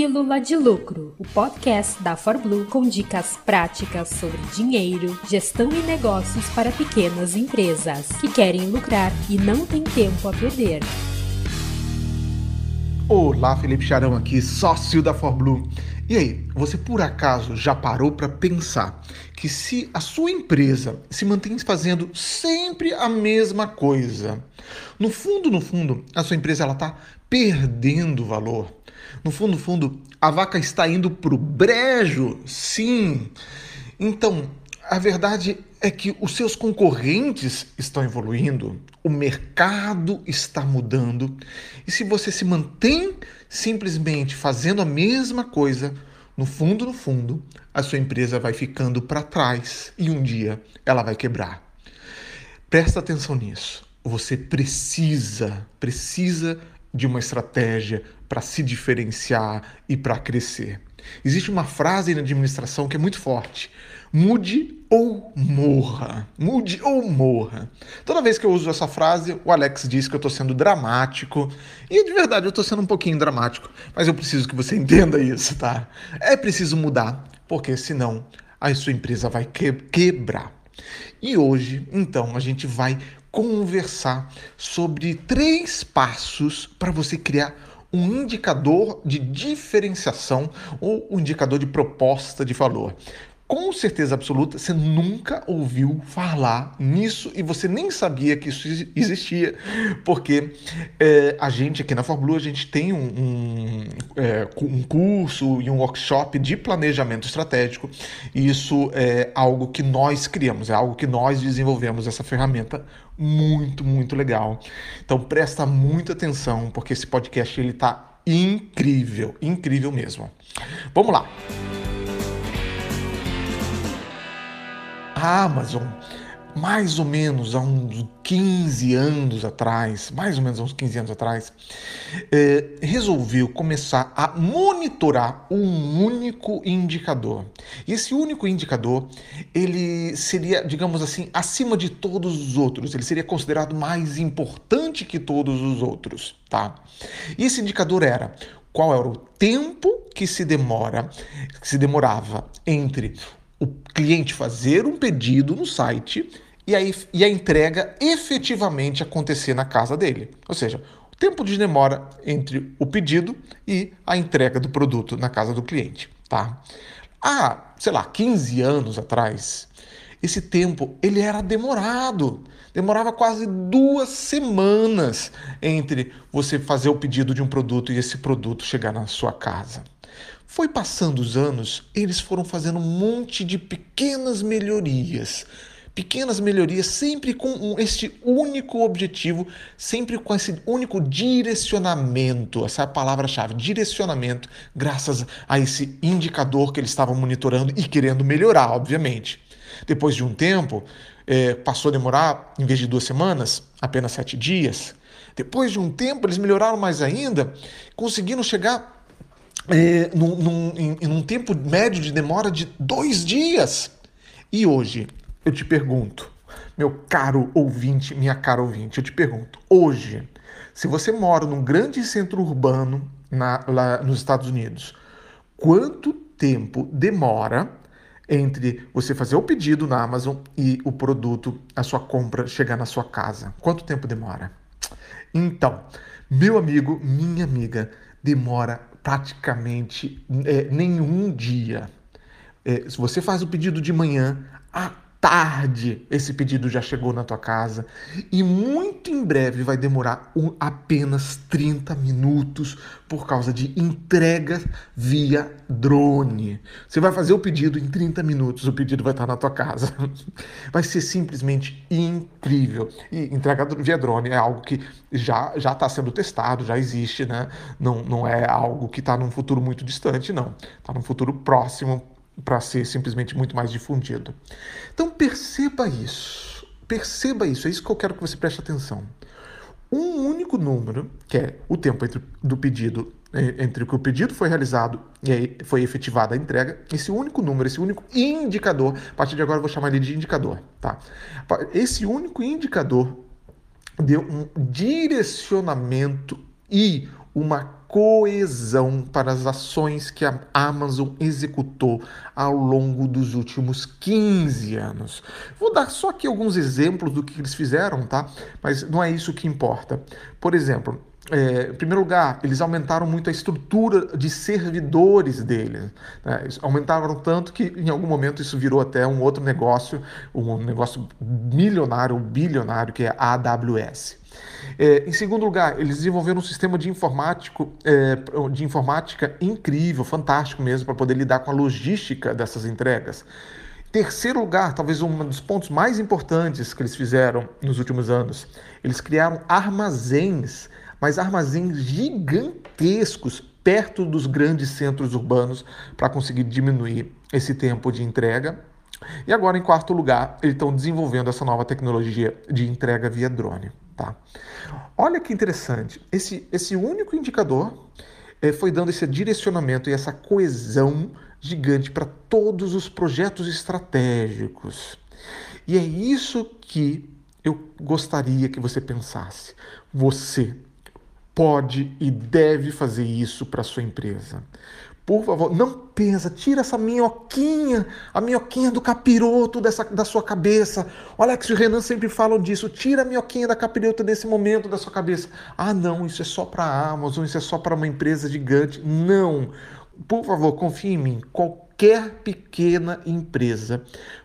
Pílula de Lucro, o podcast da ForBlue com dicas práticas sobre dinheiro, gestão e negócios para pequenas empresas que querem lucrar e não têm tempo a perder. Olá, Felipe Charão aqui, sócio da ForBlue. E aí, você por acaso já parou para pensar que se a sua empresa se mantém fazendo sempre a mesma coisa, no fundo, no fundo, a sua empresa ela está perdendo valor? No fundo, fundo, a vaca está indo para o brejo, sim. Então, a verdade é que os seus concorrentes estão evoluindo, o mercado está mudando, e se você se mantém simplesmente fazendo a mesma coisa, no fundo, no fundo, a sua empresa vai ficando para trás e um dia ela vai quebrar. Presta atenção nisso. Você precisa, precisa de uma estratégia para se diferenciar e para crescer. Existe uma frase na administração que é muito forte: mude ou morra. Mude ou morra. Toda vez que eu uso essa frase, o Alex diz que eu estou sendo dramático. E de verdade, eu estou sendo um pouquinho dramático. Mas eu preciso que você entenda isso, tá? É preciso mudar, porque senão a sua empresa vai quebrar. E hoje, então, a gente vai conversar sobre três passos para você criar um indicador de diferenciação ou um indicador de proposta de valor com certeza absoluta, você nunca ouviu falar nisso e você nem sabia que isso existia, porque é, a gente aqui na Fórmula a gente tem um, um, é, um, curso e um workshop de planejamento estratégico e isso é algo que nós criamos, é algo que nós desenvolvemos essa ferramenta muito, muito legal. Então presta muita atenção porque esse podcast ele está incrível, incrível mesmo. Vamos lá. A Amazon, mais ou menos há uns 15 anos atrás, mais ou menos há uns 15 anos atrás, é, resolveu começar a monitorar um único indicador. E esse único indicador, ele seria, digamos assim, acima de todos os outros, ele seria considerado mais importante que todos os outros, tá? E esse indicador era qual era o tempo que se demora, que se demorava entre o cliente fazer um pedido no site e, aí, e a entrega efetivamente acontecer na casa dele. Ou seja, o tempo de demora entre o pedido e a entrega do produto na casa do cliente. Tá? Há, sei lá, 15 anos atrás, esse tempo ele era demorado. Demorava quase duas semanas entre você fazer o pedido de um produto e esse produto chegar na sua casa. Foi passando os anos, eles foram fazendo um monte de pequenas melhorias. Pequenas melhorias, sempre com este único objetivo, sempre com esse único direcionamento. Essa é a palavra-chave: direcionamento, graças a esse indicador que eles estavam monitorando e querendo melhorar, obviamente. Depois de um tempo, é, passou a demorar, em vez de duas semanas, apenas sete dias. Depois de um tempo, eles melhoraram mais ainda, conseguindo chegar é, num, num, em, em um tempo médio de demora de dois dias. E hoje, eu te pergunto, meu caro ouvinte, minha cara ouvinte, eu te pergunto, hoje, se você mora num grande centro urbano na, lá nos Estados Unidos, quanto tempo demora entre você fazer o pedido na Amazon e o produto, a sua compra chegar na sua casa? Quanto tempo demora? Então, meu amigo, minha amiga, demora praticamente é, nenhum dia. É, se você faz o pedido de manhã, à tarde esse pedido já chegou na tua casa e muito em breve vai demorar um, apenas 30 minutos por causa de entrega via drone. Você vai fazer o pedido em 30 minutos, o pedido vai estar na tua casa. Vai ser simplesmente incrível. E entrega via drone é algo que já já está sendo testado, já existe, né? Não, não é algo que está num futuro muito distante, não. Está num futuro próximo para ser simplesmente muito mais difundido. Então perceba isso, perceba isso, é isso que eu quero que você preste atenção. Um único número, que é o tempo entre, do pedido, é, entre o que o pedido foi realizado e foi efetivada a entrega, esse único número, esse único indicador, a partir de agora eu vou chamar ele de indicador, tá? Esse único indicador deu um direcionamento e uma coesão para as ações que a Amazon executou ao longo dos últimos 15 anos. Vou dar só aqui alguns exemplos do que eles fizeram, tá? Mas não é isso que importa. Por exemplo, é, em primeiro lugar, eles aumentaram muito a estrutura de servidores deles. Né? Aumentaram tanto que em algum momento isso virou até um outro negócio, um negócio milionário, bilionário, que é a AWS. É, em segundo lugar, eles desenvolveram um sistema de, informático, é, de informática incrível, fantástico mesmo, para poder lidar com a logística dessas entregas. Terceiro lugar, talvez um dos pontos mais importantes que eles fizeram nos últimos anos, eles criaram armazéns mas armazéns gigantescos perto dos grandes centros urbanos para conseguir diminuir esse tempo de entrega. E agora, em quarto lugar, eles estão desenvolvendo essa nova tecnologia de entrega via drone. Tá? Olha que interessante, esse, esse único indicador é, foi dando esse direcionamento e essa coesão gigante para todos os projetos estratégicos. E é isso que eu gostaria que você pensasse. Você pode e deve fazer isso para sua empresa. Por favor, não pensa, tira essa minhoquinha, a minhoquinha do capiroto dessa, da sua cabeça. O Alex e o Renan sempre falam disso. Tira a minhoquinha da capiroto desse momento da sua cabeça. Ah, não, isso é só para a Amazon, isso é só para uma empresa gigante. Não. Por favor, confie em mim. Qualquer pequena empresa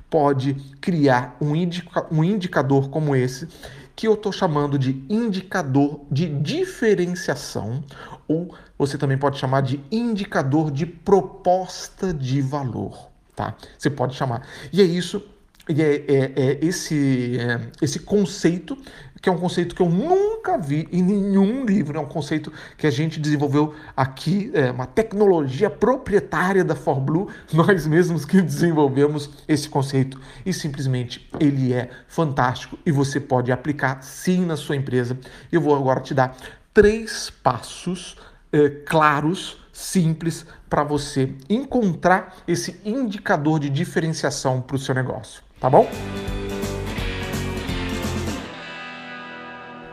pode criar um, indica, um indicador como esse que eu estou chamando de indicador de diferenciação, ou você também pode chamar de indicador de proposta de valor. Tá? Você pode chamar. E é isso e é, é, é esse, é, esse conceito, que é um conceito que eu nunca vi em nenhum livro, é um conceito que a gente desenvolveu aqui, é uma tecnologia proprietária da ForBlue, nós mesmos que desenvolvemos esse conceito e simplesmente ele é fantástico e você pode aplicar sim na sua empresa. Eu vou agora te dar três passos é, claros, simples, para você encontrar esse indicador de diferenciação para o seu negócio tá bom?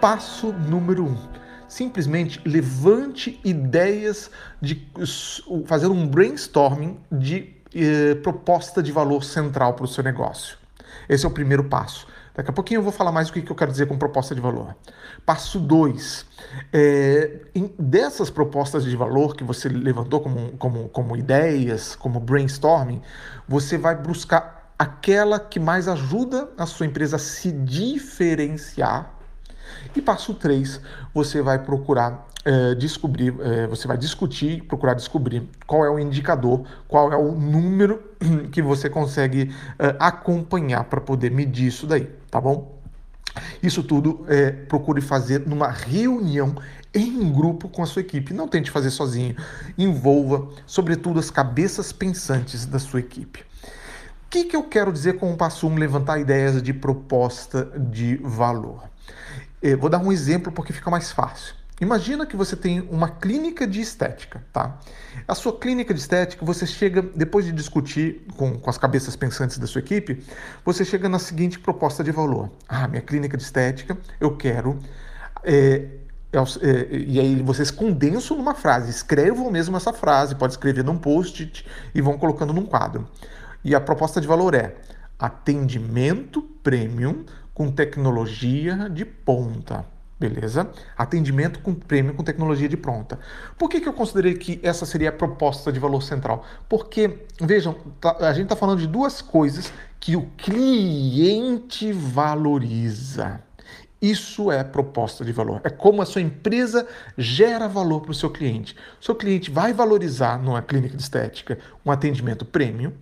Passo número um. Simplesmente levante ideias de fazer um brainstorming de eh, proposta de valor central para o seu negócio. Esse é o primeiro passo. Daqui a pouquinho eu vou falar mais o que eu quero dizer com proposta de valor. Passo 2. É, dessas propostas de valor que você levantou como, como, como ideias, como brainstorming, você vai buscar aquela que mais ajuda a sua empresa a se diferenciar. E passo 3, você vai procurar é, descobrir, é, você vai discutir, procurar descobrir qual é o indicador, qual é o número que você consegue é, acompanhar para poder medir isso daí, tá bom? Isso tudo é, procure fazer numa reunião em grupo com a sua equipe. Não tente fazer sozinho. Envolva, sobretudo, as cabeças pensantes da sua equipe que, que eu quero dizer com o passo 1, levantar ideias de proposta de valor? Eu vou dar um exemplo porque fica mais fácil. Imagina que você tem uma clínica de estética, tá? A sua clínica de estética, você chega, depois de discutir com, com as cabeças pensantes da sua equipe, você chega na seguinte proposta de valor. Ah, minha clínica de estética, eu quero. É, é, é, e aí vocês condensam numa frase, escrevam mesmo essa frase, pode escrever num post-it e vão colocando num quadro. E a proposta de valor é atendimento premium com tecnologia de ponta. Beleza? Atendimento com prêmio com tecnologia de pronta. Por que, que eu considerei que essa seria a proposta de valor central? Porque, vejam, tá, a gente está falando de duas coisas que o cliente valoriza. Isso é proposta de valor. É como a sua empresa gera valor para o seu cliente. O seu cliente vai valorizar numa clínica de estética um atendimento premium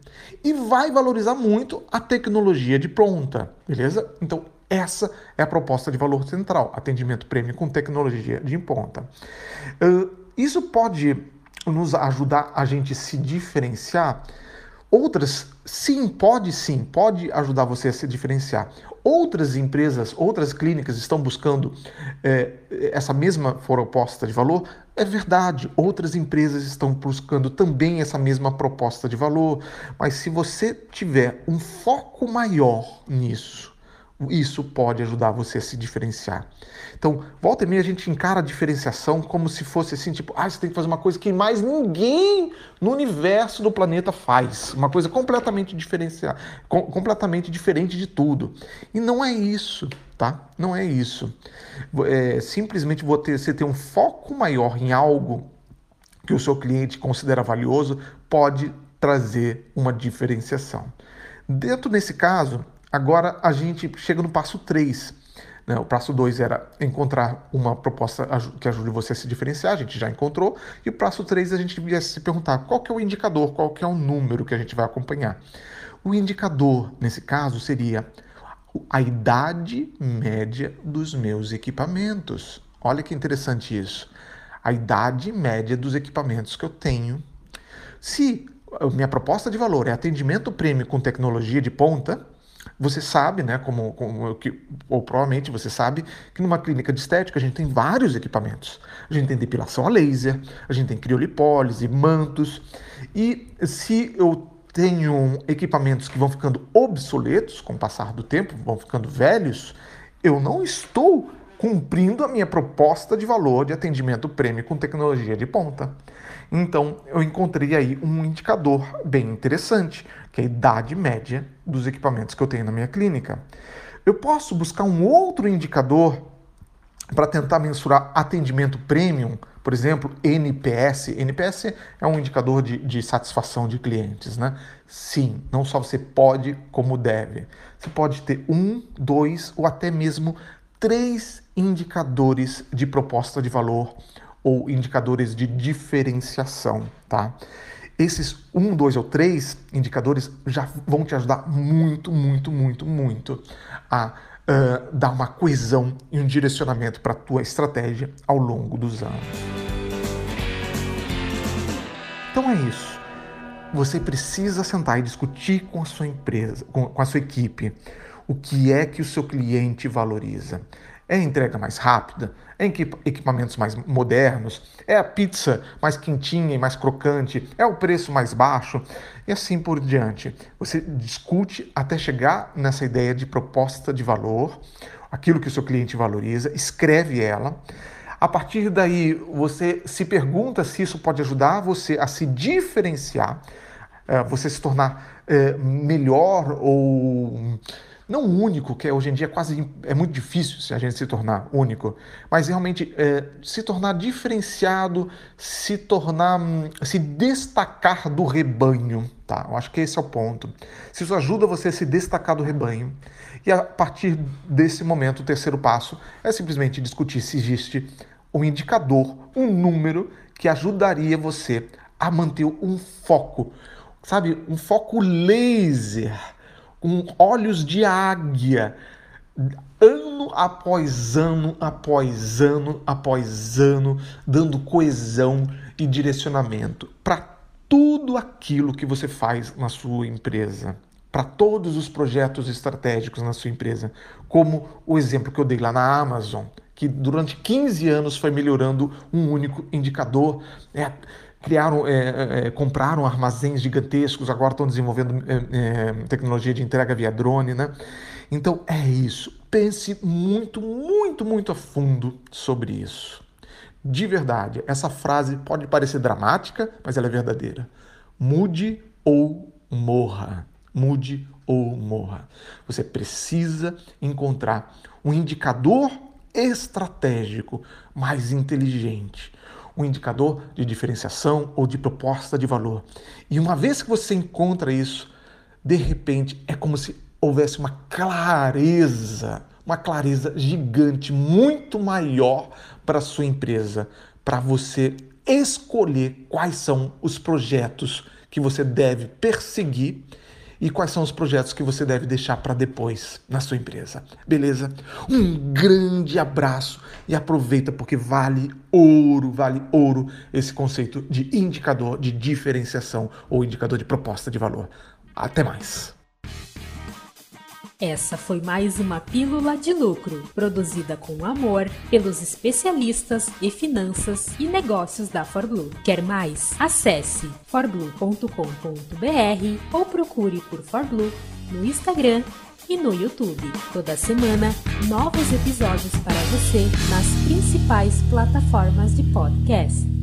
e vai valorizar muito a tecnologia de pronta, beleza? Então, essa é a proposta de valor central: atendimento premium com tecnologia de ponta. Uh, isso pode nos ajudar a gente se diferenciar. Outras, sim, pode sim, pode ajudar você a se diferenciar. Outras empresas, outras clínicas estão buscando é, essa mesma proposta de valor? É verdade, outras empresas estão buscando também essa mesma proposta de valor, mas se você tiver um foco maior nisso, Isso pode ajudar você a se diferenciar. Então, volta e meia a gente encara a diferenciação como se fosse assim, tipo, ah, você tem que fazer uma coisa que mais ninguém no universo do planeta faz. Uma coisa completamente diferenciada, com, completamente diferente de tudo. E não é isso, tá? Não é isso. É, simplesmente você ter um foco maior em algo que o seu cliente considera valioso pode trazer uma diferenciação. Dentro desse caso, agora a gente chega no passo 3. Né? O passo 2 era encontrar uma proposta que ajude você a se diferenciar, a gente já encontrou. E o passo 3 a gente devia se perguntar qual que é o indicador, qual que é o número que a gente vai acompanhar. O indicador, nesse caso, seria a idade média dos meus equipamentos. Olha que interessante isso. A idade média dos equipamentos que eu tenho. Se minha proposta de valor é atendimento prêmio com tecnologia de ponta, você sabe, né, como, como que, ou provavelmente você sabe que numa clínica de estética a gente tem vários equipamentos. A gente tem depilação a laser, a gente tem criolipólise, mantos. E se eu tenho equipamentos que vão ficando obsoletos com o passar do tempo, vão ficando velhos, eu não estou cumprindo a minha proposta de valor de atendimento prêmio com tecnologia de ponta. Então, eu encontrei aí um indicador bem interessante, que é a idade média dos equipamentos que eu tenho na minha clínica. Eu posso buscar um outro indicador para tentar mensurar atendimento premium, por exemplo, NPS. NPS é um indicador de, de, satisfação de clientes, né? Sim, não só você pode, como deve. Você pode ter um, dois ou até mesmo três indicadores de proposta de valor ou indicadores de diferenciação, tá? Esses um, dois ou três indicadores já vão te ajudar muito, muito, muito, muito a uh, dar uma coesão e um direcionamento para a tua estratégia ao longo dos anos. Então é isso. Você precisa sentar e discutir com a sua empresa, com, com a sua equipe, o que é que o seu cliente valoriza. É entrega mais rápida? É equipamentos mais modernos? É a pizza mais quentinha e mais crocante? É o preço mais baixo? E assim por diante. Você discute até chegar nessa ideia de proposta de valor, aquilo que o seu cliente valoriza, escreve ela. A partir daí, você se pergunta se isso pode ajudar você a se diferenciar, eh, você se tornar eh, melhor ou não único, que hoje em dia é quase é muito difícil se a gente se tornar único, mas realmente é, se tornar diferenciado, se tornar, se destacar do rebanho, tá? Eu acho que esse é o ponto. Se isso ajuda você a se destacar do rebanho, e a partir desse momento, o terceiro passo é simplesmente discutir se existe um indicador, um número que ajudaria você a manter um foco, sabe, um foco laser com olhos de águia, ano após ano, após ano, após ano, dando coesão e direcionamento para tudo aquilo que você faz na sua empresa, para todos os projetos estratégicos na sua empresa, como o exemplo que eu dei lá na Amazon, que durante 15 anos foi melhorando um único indicador. É, criaram, é, é, é, compraram armazéns gigantescos, agora estão desenvolvendo é, é, tecnologia de entrega via drone, né? Então é isso. Pense muito, muito, muito a fundo sobre isso. De verdade, essa frase pode parecer dramática, mas ela é verdadeira. Mude ou morra. Mude ou morra. Você precisa encontrar um indicador estratégico mais inteligente um indicador de diferenciação ou de proposta de valor. E uma vez que você encontra isso, de repente é como se houvesse uma clareza, uma clareza gigante, muito maior para a sua empresa, para você escolher quais são os projetos que você deve perseguir e quais são os projetos que você deve deixar para depois na sua empresa. Beleza? Um grande abraço e aproveita porque vale ouro, vale ouro esse conceito de indicador de diferenciação ou indicador de proposta de valor. Até mais. Essa foi mais uma Pílula de Lucro, produzida com amor pelos especialistas em finanças e negócios da ForBlue. Quer mais? Acesse forblue.com.br ou procure por ForBlue no Instagram e no YouTube. Toda semana, novos episódios para você nas principais plataformas de podcast.